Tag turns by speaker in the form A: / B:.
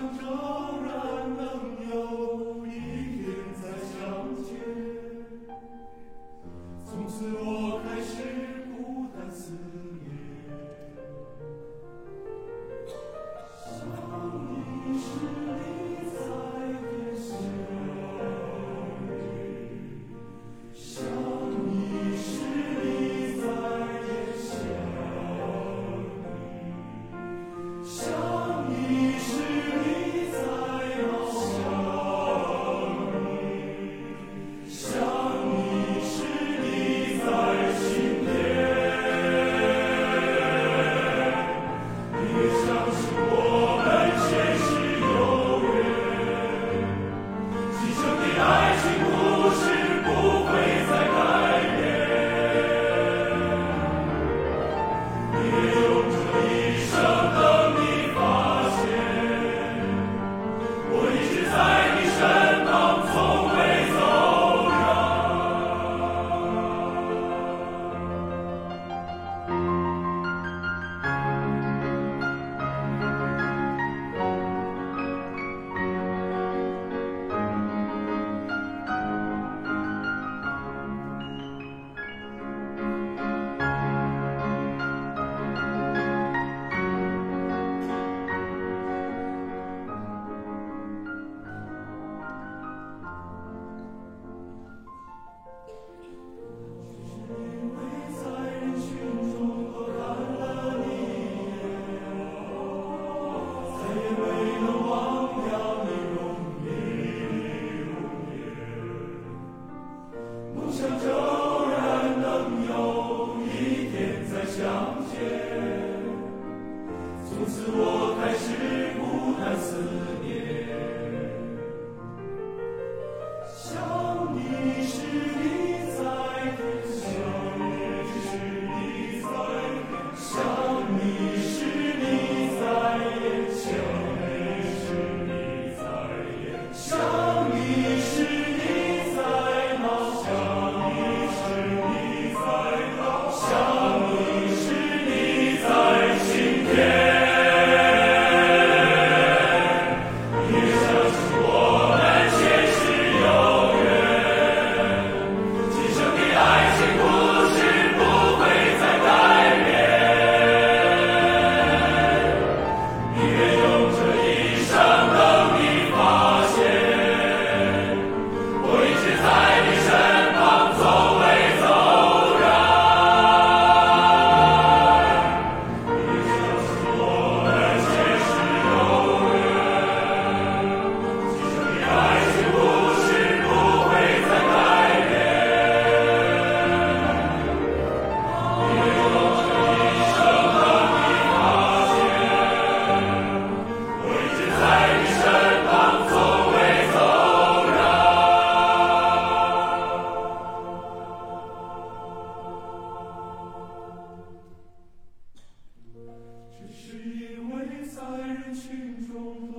A: of God. 人群中。